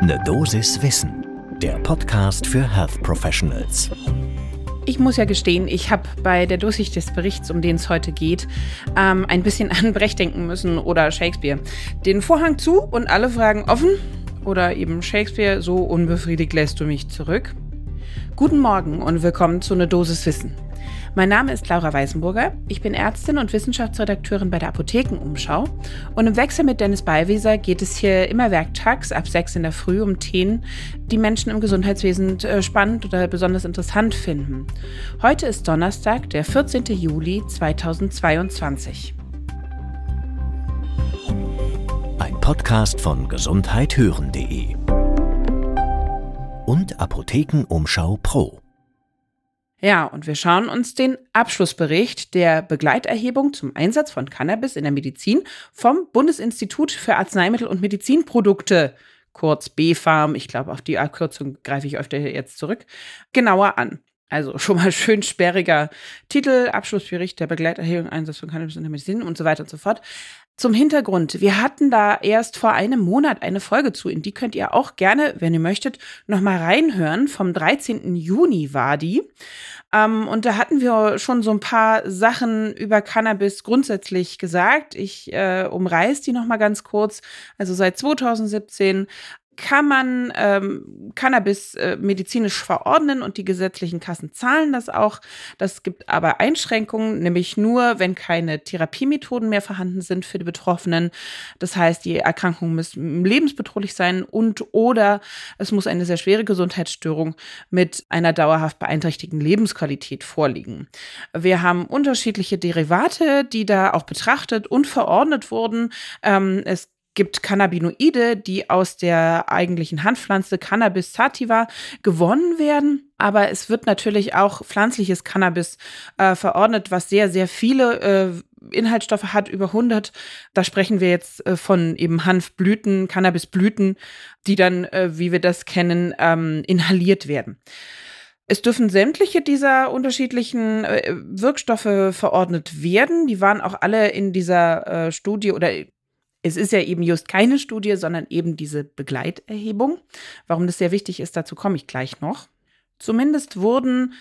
Ne Dosis Wissen, der Podcast für Health Professionals. Ich muss ja gestehen, ich habe bei der Durchsicht des Berichts, um den es heute geht, ähm, ein bisschen an Brecht denken müssen oder Shakespeare. Den Vorhang zu und alle Fragen offen oder eben Shakespeare, so unbefriedigt lässt du mich zurück. Guten Morgen und willkommen zu Ne Dosis Wissen. Mein Name ist Laura Weißenburger. Ich bin Ärztin und Wissenschaftsredakteurin bei der Apothekenumschau. Und im Wechsel mit Dennis Ballwieser geht es hier immer werktags ab sechs in der Früh um Themen, die Menschen im Gesundheitswesen äh, spannend oder besonders interessant finden. Heute ist Donnerstag, der 14. Juli 2022. Ein Podcast von gesundheithören.de und Apothekenumschau Pro. Ja, und wir schauen uns den Abschlussbericht der Begleiterhebung zum Einsatz von Cannabis in der Medizin vom Bundesinstitut für Arzneimittel und Medizinprodukte, kurz BfArM, ich glaube, auf die Abkürzung greife ich öfter jetzt zurück, genauer an. Also schon mal schön sperriger Titel, Abschlussbericht der Begleiterhebung, Einsatz von Cannabis in der Medizin und so weiter und so fort. Zum Hintergrund, wir hatten da erst vor einem Monat eine Folge zu, in die könnt ihr auch gerne, wenn ihr möchtet, nochmal reinhören. Vom 13. Juni war die. Ähm, und da hatten wir schon so ein paar Sachen über Cannabis grundsätzlich gesagt. Ich äh, umreiß die nochmal ganz kurz. Also seit 2017 kann man ähm, Cannabis äh, medizinisch verordnen und die gesetzlichen Kassen zahlen das auch. Das gibt aber Einschränkungen, nämlich nur, wenn keine Therapiemethoden mehr vorhanden sind für die Betroffenen. Das heißt, die Erkrankung muss lebensbedrohlich sein und oder es muss eine sehr schwere Gesundheitsstörung mit einer dauerhaft beeinträchtigten Lebensqualität vorliegen. Wir haben unterschiedliche Derivate, die da auch betrachtet und verordnet wurden. Ähm, es gibt Cannabinoide, die aus der eigentlichen Handpflanze Cannabis sativa gewonnen werden. Aber es wird natürlich auch pflanzliches Cannabis äh, verordnet, was sehr, sehr viele äh, Inhaltsstoffe hat, über 100. Da sprechen wir jetzt äh, von eben Hanfblüten, Cannabisblüten, die dann, äh, wie wir das kennen, ähm, inhaliert werden. Es dürfen sämtliche dieser unterschiedlichen äh, Wirkstoffe verordnet werden. Die waren auch alle in dieser äh, Studie oder es ist ja eben just keine Studie, sondern eben diese Begleiterhebung. Warum das sehr wichtig ist, dazu komme ich gleich noch. Zumindest wurden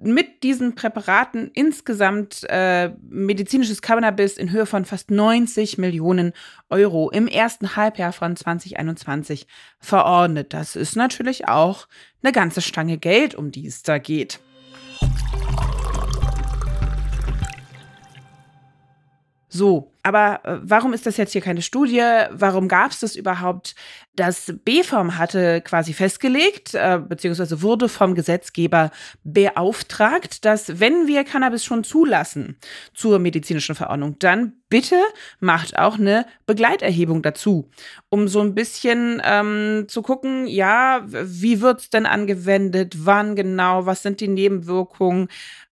mit diesen Präparaten insgesamt äh, medizinisches Cannabis in Höhe von fast 90 Millionen Euro im ersten Halbjahr von 2021 verordnet. Das ist natürlich auch eine ganze Stange Geld, um die es da geht. So, aber äh, warum ist das jetzt hier keine Studie? Warum gab es das überhaupt? Das BFOM hatte quasi festgelegt, äh, beziehungsweise wurde vom Gesetzgeber beauftragt, dass wenn wir Cannabis schon zulassen zur medizinischen Verordnung, dann bitte macht auch eine Begleiterhebung dazu, um so ein bisschen ähm, zu gucken, ja, wie wird's denn angewendet, wann genau, was sind die Nebenwirkungen,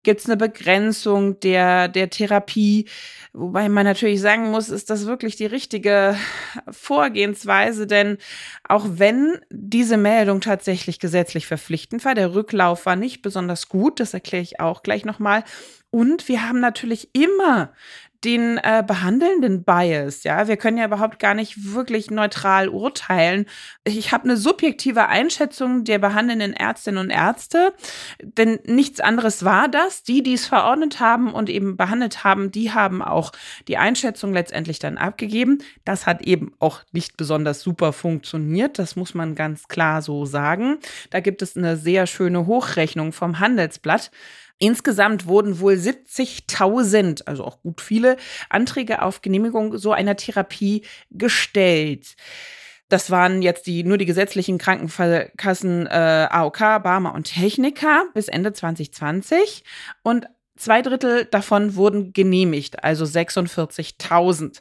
gibt es eine Begrenzung der, der Therapie, wobei man natürlich sagen muss, ist das wirklich die richtige Vorgehensweise? Denn auch wenn diese Meldung tatsächlich gesetzlich verpflichtend war, der Rücklauf war nicht besonders gut, das erkläre ich auch gleich nochmal. Und wir haben natürlich immer den äh, behandelnden Bias. Ja, wir können ja überhaupt gar nicht wirklich neutral urteilen. Ich habe eine subjektive Einschätzung der behandelnden Ärztinnen und Ärzte, denn nichts anderes war das. Die, die es verordnet haben und eben behandelt haben, die haben auch die Einschätzung letztendlich dann abgegeben. Das hat eben auch nicht besonders super funktioniert. Das muss man ganz klar so sagen. Da gibt es eine sehr schöne Hochrechnung vom Handelsblatt. Insgesamt wurden wohl 70.000, also auch gut viele, Anträge auf Genehmigung so einer Therapie gestellt. Das waren jetzt die, nur die gesetzlichen Krankenkassen äh, AOK, Barmer und Techniker bis Ende 2020. Und zwei Drittel davon wurden genehmigt, also 46.000.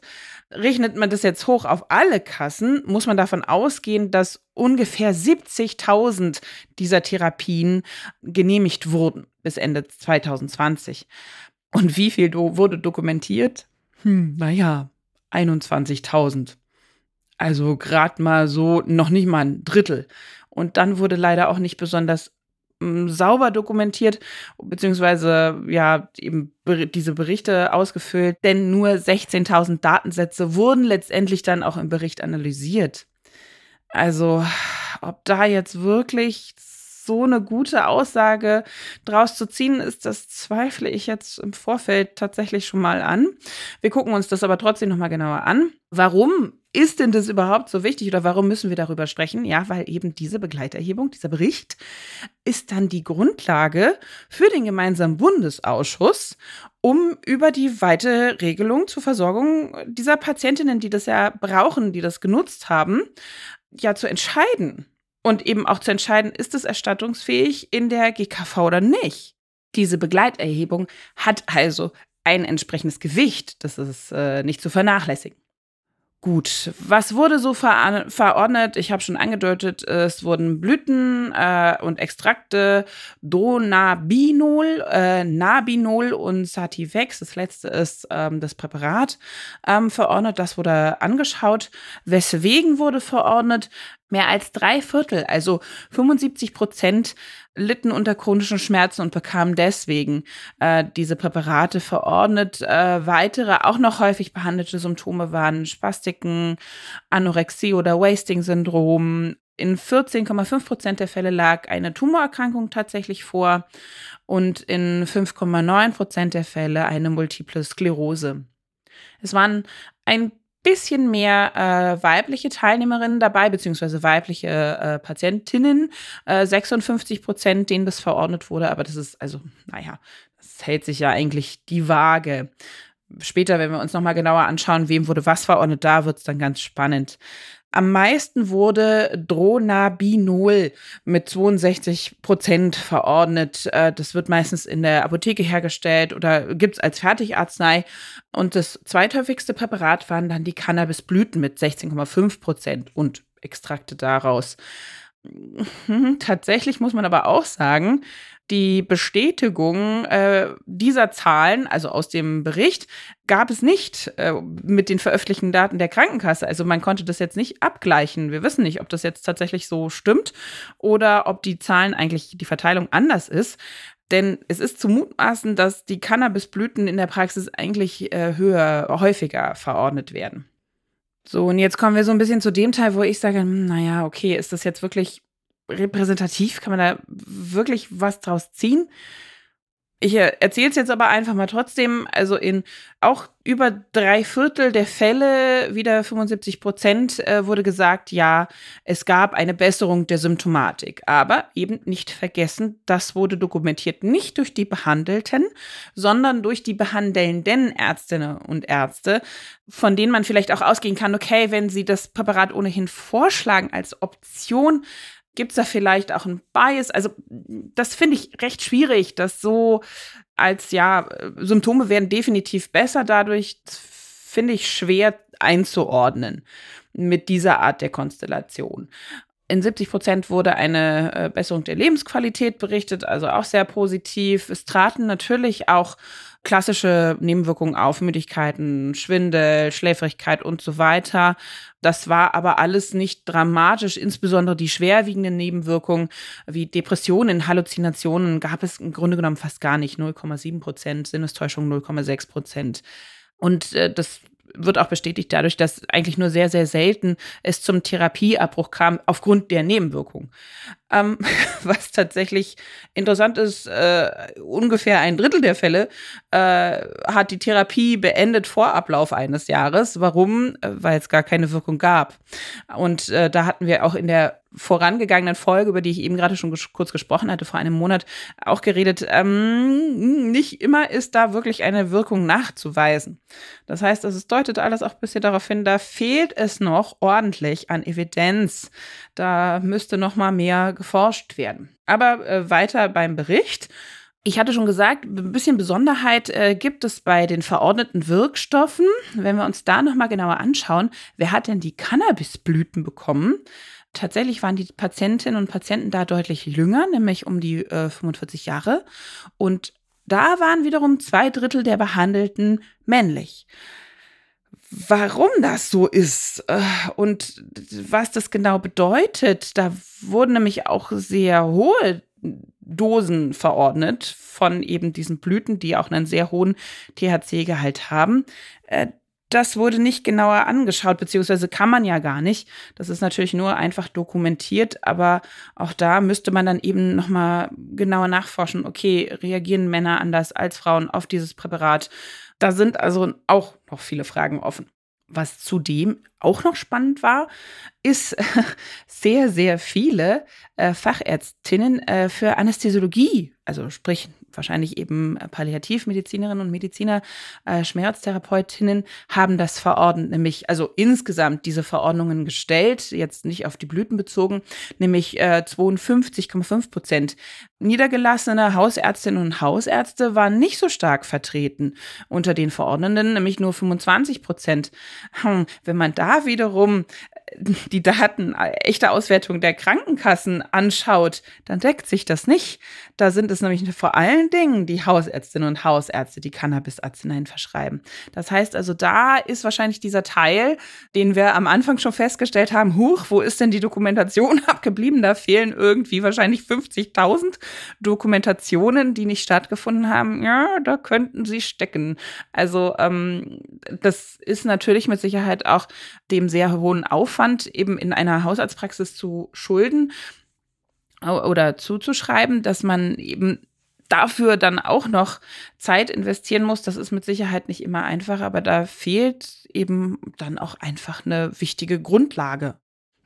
Rechnet man das jetzt hoch auf alle Kassen, muss man davon ausgehen, dass ungefähr 70.000 dieser Therapien genehmigt wurden bis Ende 2020. Und wie viel do wurde dokumentiert? Hm, naja, 21.000. Also gerade mal so noch nicht mal ein Drittel. Und dann wurde leider auch nicht besonders sauber dokumentiert, beziehungsweise ja, eben diese Berichte ausgefüllt, denn nur 16.000 Datensätze wurden letztendlich dann auch im Bericht analysiert. Also ob da jetzt wirklich so eine gute Aussage draus zu ziehen ist, das zweifle ich jetzt im Vorfeld tatsächlich schon mal an. Wir gucken uns das aber trotzdem noch mal genauer an. Warum ist denn das überhaupt so wichtig oder warum müssen wir darüber sprechen? Ja, weil eben diese Begleiterhebung, dieser Bericht ist dann die Grundlage für den gemeinsamen Bundesausschuss, um über die weite Regelung zur Versorgung dieser Patientinnen, die das ja brauchen, die das genutzt haben, ja zu entscheiden und eben auch zu entscheiden, ist es erstattungsfähig in der GKV oder nicht. Diese Begleiterhebung hat also ein entsprechendes Gewicht. Das ist äh, nicht zu vernachlässigen. Gut, was wurde so ver verordnet? Ich habe schon angedeutet, es wurden Blüten äh, und Extrakte Donabinol, äh, Nabinol und Sativex, das letzte ist ähm, das Präparat, ähm, verordnet. Das wurde angeschaut. Weswegen wurde verordnet? Mehr als drei Viertel, also 75 Prozent, litten unter chronischen Schmerzen und bekamen deswegen äh, diese Präparate verordnet. Äh, weitere, auch noch häufig behandelte Symptome waren Spastiken, Anorexie oder Wasting-Syndrom. In 14,5 Prozent der Fälle lag eine Tumorerkrankung tatsächlich vor und in 5,9 Prozent der Fälle eine multiple Sklerose. Es waren ein bisschen mehr äh, weibliche Teilnehmerinnen dabei, beziehungsweise weibliche äh, Patientinnen. Äh, 56 Prozent, denen das verordnet wurde, aber das ist, also, naja, das hält sich ja eigentlich die Waage. Später, wenn wir uns nochmal genauer anschauen, wem wurde was verordnet, da wird es dann ganz spannend. Am meisten wurde Dronabinol mit 62 Prozent verordnet. Äh, das wird meistens in der Apotheke hergestellt oder gibt es als Fertigarznei. Und das zweithäufigste Präparat waren dann die Cannabisblüten mit 16,5 Prozent und Extrakte daraus. Tatsächlich muss man aber auch sagen, die Bestätigung äh, dieser Zahlen, also aus dem Bericht, gab es nicht äh, mit den veröffentlichten Daten der Krankenkasse. Also man konnte das jetzt nicht abgleichen. Wir wissen nicht, ob das jetzt tatsächlich so stimmt oder ob die Zahlen eigentlich die Verteilung anders ist. Denn es ist zu mutmaßen, dass die Cannabisblüten in der Praxis eigentlich äh, höher, häufiger verordnet werden. So, und jetzt kommen wir so ein bisschen zu dem Teil, wo ich sage, hm, naja, okay, ist das jetzt wirklich repräsentativ? Kann man da wirklich was draus ziehen? Ich erzähle es jetzt aber einfach mal trotzdem. Also in auch über drei Viertel der Fälle, wieder 75 Prozent, äh, wurde gesagt, ja, es gab eine Besserung der Symptomatik. Aber eben nicht vergessen, das wurde dokumentiert nicht durch die Behandelten, sondern durch die behandelnden Ärztinnen und Ärzte, von denen man vielleicht auch ausgehen kann, okay, wenn sie das Präparat ohnehin vorschlagen als Option, Gibt es da vielleicht auch ein Bias? Also, das finde ich recht schwierig, das so als, ja, Symptome werden definitiv besser dadurch, finde ich schwer einzuordnen mit dieser Art der Konstellation. In 70 Prozent wurde eine äh, Besserung der Lebensqualität berichtet, also auch sehr positiv. Es traten natürlich auch klassische Nebenwirkungen auf, Müdigkeiten, Schwindel, Schläfrigkeit und so weiter. Das war aber alles nicht dramatisch, insbesondere die schwerwiegenden Nebenwirkungen wie Depressionen, Halluzinationen gab es im Grunde genommen fast gar nicht, 0,7 Prozent, Sinnestäuschung 0,6 Prozent. Und äh, das wird auch bestätigt dadurch, dass eigentlich nur sehr, sehr selten es zum Therapieabbruch kam aufgrund der Nebenwirkung. Ähm, was tatsächlich interessant ist, äh, ungefähr ein Drittel der Fälle äh, hat die Therapie beendet vor Ablauf eines Jahres. Warum? Äh, weil es gar keine Wirkung gab. Und äh, da hatten wir auch in der vorangegangenen Folge, über die ich eben gerade schon ges kurz gesprochen hatte, vor einem Monat auch geredet, ähm, nicht immer ist da wirklich eine Wirkung nachzuweisen. Das heißt, es deutet alles auch ein bisschen darauf hin, da fehlt es noch ordentlich an Evidenz. Da müsste noch mal mehr geforscht werden. Aber äh, weiter beim Bericht. Ich hatte schon gesagt, ein bisschen Besonderheit äh, gibt es bei den verordneten Wirkstoffen. Wenn wir uns da noch mal genauer anschauen, wer hat denn die Cannabisblüten bekommen? Tatsächlich waren die Patientinnen und Patienten da deutlich jünger, nämlich um die äh, 45 Jahre. Und da waren wiederum zwei Drittel der Behandelten männlich warum das so ist äh, und was das genau bedeutet. Da wurden nämlich auch sehr hohe Dosen verordnet von eben diesen Blüten, die auch einen sehr hohen THC-Gehalt haben. Äh, das wurde nicht genauer angeschaut, beziehungsweise kann man ja gar nicht. Das ist natürlich nur einfach dokumentiert, aber auch da müsste man dann eben nochmal genauer nachforschen, okay, reagieren Männer anders als Frauen auf dieses Präparat? Da sind also auch noch viele Fragen offen. Was zudem auch noch spannend war, ist sehr, sehr viele äh, Fachärztinnen äh, für Anästhesiologie, also sprich wahrscheinlich eben äh, Palliativmedizinerinnen und Mediziner, äh, Schmerztherapeutinnen haben das verordnet, nämlich also insgesamt diese Verordnungen gestellt, jetzt nicht auf die Blüten bezogen, nämlich äh, 52,5 Prozent. Niedergelassene Hausärztinnen und Hausärzte waren nicht so stark vertreten unter den Verordnenden, nämlich nur 25 Prozent. Hm, wenn man da wiederum die Daten, echte Auswertung der Krankenkassen anschaut, dann deckt sich das nicht. Da sind es nämlich vor allen Dingen die Hausärztinnen und Hausärzte, die Cannabis-Arzneien verschreiben. Das heißt also, da ist wahrscheinlich dieser Teil, den wir am Anfang schon festgestellt haben, huch, wo ist denn die Dokumentation abgeblieben? Da fehlen irgendwie wahrscheinlich 50.000 Dokumentationen, die nicht stattgefunden haben. Ja, da könnten sie stecken. Also ähm, das ist natürlich mit Sicherheit auch dem sehr hohen Aufwand Aufwand eben in einer Hausarztpraxis zu schulden oder zuzuschreiben, dass man eben dafür dann auch noch Zeit investieren muss. Das ist mit Sicherheit nicht immer einfach, aber da fehlt eben dann auch einfach eine wichtige Grundlage.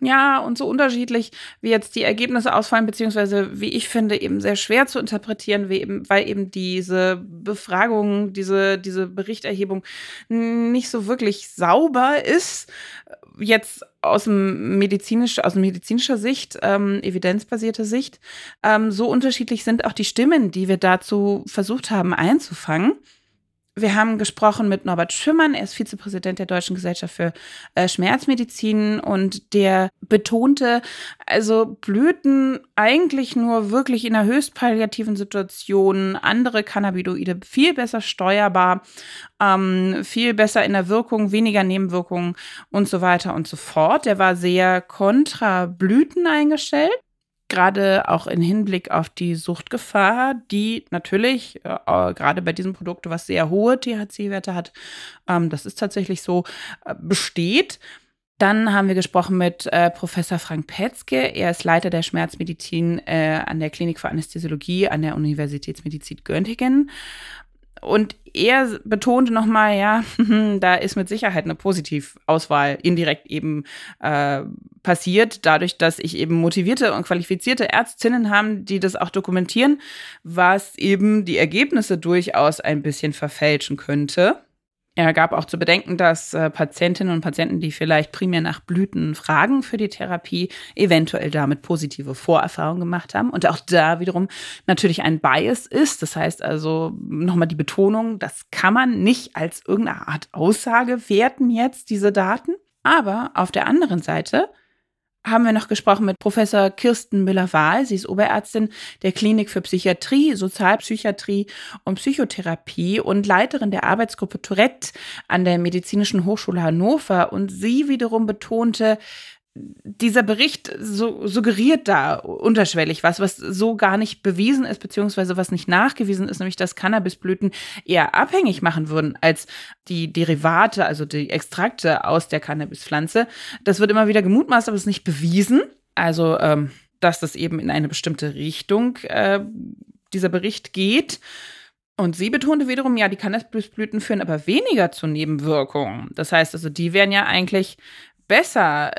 Ja, und so unterschiedlich, wie jetzt die Ergebnisse ausfallen, beziehungsweise wie ich finde, eben sehr schwer zu interpretieren, eben, weil eben diese Befragung, diese, diese Berichterhebung nicht so wirklich sauber ist. Jetzt aus dem medizinisch, aus medizinischer Sicht, ähm, evidenzbasierter Sicht, ähm, so unterschiedlich sind auch die Stimmen, die wir dazu versucht haben einzufangen. Wir haben gesprochen mit Norbert Schimmern, er ist Vizepräsident der Deutschen Gesellschaft für äh, Schmerzmedizin und der betonte, also Blüten eigentlich nur wirklich in einer höchst palliativen Situation, andere Cannabinoide viel besser steuerbar, ähm, viel besser in der Wirkung, weniger Nebenwirkungen und so weiter und so fort. Der war sehr kontra Blüten eingestellt gerade auch im Hinblick auf die Suchtgefahr, die natürlich äh, gerade bei diesem Produkt, was sehr hohe THC-Werte hat, ähm, das ist tatsächlich so, äh, besteht. Dann haben wir gesprochen mit äh, Professor Frank Petzke. Er ist Leiter der Schmerzmedizin äh, an der Klinik für Anästhesiologie an der Universitätsmedizin Göttingen. Und er betonte nochmal, ja, da ist mit Sicherheit eine Positivauswahl indirekt eben äh, passiert, dadurch, dass ich eben motivierte und qualifizierte Ärztinnen haben, die das auch dokumentieren, was eben die Ergebnisse durchaus ein bisschen verfälschen könnte. Er gab auch zu bedenken, dass äh, Patientinnen und Patienten, die vielleicht primär nach Blüten fragen für die Therapie, eventuell damit positive Vorerfahrungen gemacht haben. Und auch da wiederum natürlich ein Bias ist. Das heißt also nochmal die Betonung, das kann man nicht als irgendeine Art Aussage werten jetzt, diese Daten. Aber auf der anderen Seite haben wir noch gesprochen mit Professor Kirsten Müller-Wahl. Sie ist Oberärztin der Klinik für Psychiatrie, Sozialpsychiatrie und Psychotherapie und Leiterin der Arbeitsgruppe Tourette an der Medizinischen Hochschule Hannover. Und sie wiederum betonte, dieser Bericht so, suggeriert da unterschwellig was, was so gar nicht bewiesen ist, beziehungsweise was nicht nachgewiesen ist, nämlich dass Cannabisblüten eher abhängig machen würden als die Derivate, also die Extrakte aus der Cannabispflanze. Das wird immer wieder gemutmaßt, aber es ist nicht bewiesen. Also, ähm, dass das eben in eine bestimmte Richtung äh, dieser Bericht geht. Und sie betonte wiederum, ja, die Cannabisblüten führen aber weniger zu Nebenwirkungen. Das heißt also, die wären ja eigentlich besser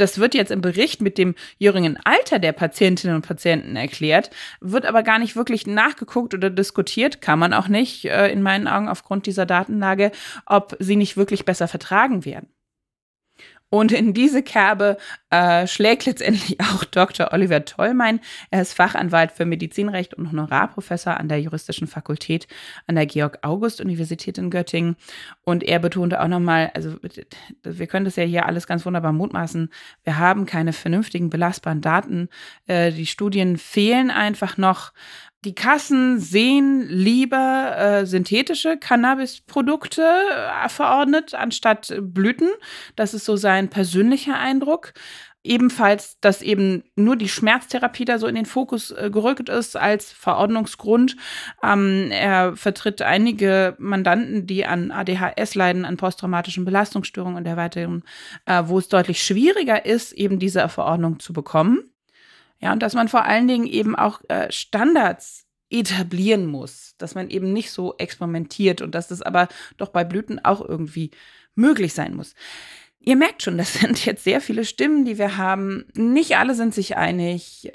das wird jetzt im Bericht mit dem jüngeren Alter der Patientinnen und Patienten erklärt, wird aber gar nicht wirklich nachgeguckt oder diskutiert, kann man auch nicht, äh, in meinen Augen aufgrund dieser Datenlage, ob sie nicht wirklich besser vertragen werden. Und in diese Kerbe äh, schlägt letztendlich auch Dr. Oliver Tollmein. Er ist Fachanwalt für Medizinrecht und Honorarprofessor an der Juristischen Fakultät an der Georg-August-Universität in Göttingen. Und er betonte auch nochmal, also wir können das ja hier alles ganz wunderbar mutmaßen, wir haben keine vernünftigen belastbaren Daten. Äh, die Studien fehlen einfach noch. Die Kassen sehen lieber äh, synthetische Cannabisprodukte äh, verordnet anstatt Blüten. Das ist so sein persönlicher Eindruck. Ebenfalls, dass eben nur die Schmerztherapie da so in den Fokus äh, gerückt ist als Verordnungsgrund. Ähm, er vertritt einige Mandanten, die an ADHS leiden, an posttraumatischen Belastungsstörungen und derweiteren, äh, wo es deutlich schwieriger ist, eben diese Verordnung zu bekommen. Ja, und dass man vor allen Dingen eben auch äh, Standards etablieren muss, dass man eben nicht so experimentiert und dass das aber doch bei Blüten auch irgendwie möglich sein muss. Ihr merkt schon, das sind jetzt sehr viele Stimmen, die wir haben. Nicht alle sind sich einig.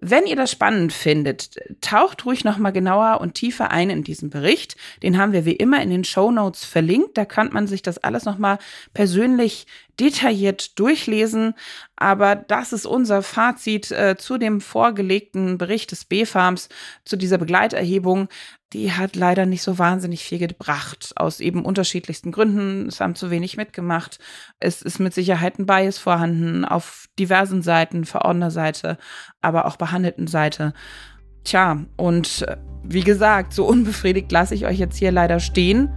Wenn ihr das spannend findet, taucht ruhig noch mal genauer und tiefer ein in diesen Bericht. Den haben wir wie immer in den Show Notes verlinkt. Da kann man sich das alles noch mal persönlich detailliert durchlesen. Aber das ist unser Fazit äh, zu dem vorgelegten Bericht des B-Farms, zu dieser Begleiterhebung. Die hat leider nicht so wahnsinnig viel gebracht, aus eben unterschiedlichsten Gründen. Es haben zu wenig mitgemacht. Es ist mit Sicherheit ein Bias vorhanden auf diversen Seiten, Verordnerseite, aber auch behandelten Seite. Tja, und äh, wie gesagt, so unbefriedigt lasse ich euch jetzt hier leider stehen.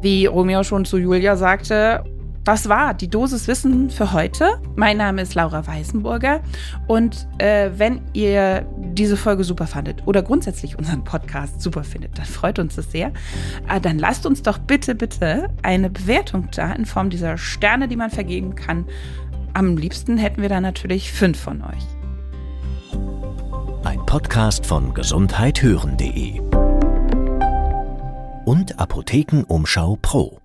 Wie Romeo schon zu Julia sagte, das war die Dosis Wissen für heute. Mein Name ist Laura Weißenburger und äh, wenn ihr diese Folge super fandet oder grundsätzlich unseren Podcast super findet, dann freut uns das sehr. Äh, dann lasst uns doch bitte, bitte eine Bewertung da in Form dieser Sterne, die man vergeben kann. Am liebsten hätten wir da natürlich fünf von euch. Ein Podcast von gesundheithören.de und Apothekenumschau Pro.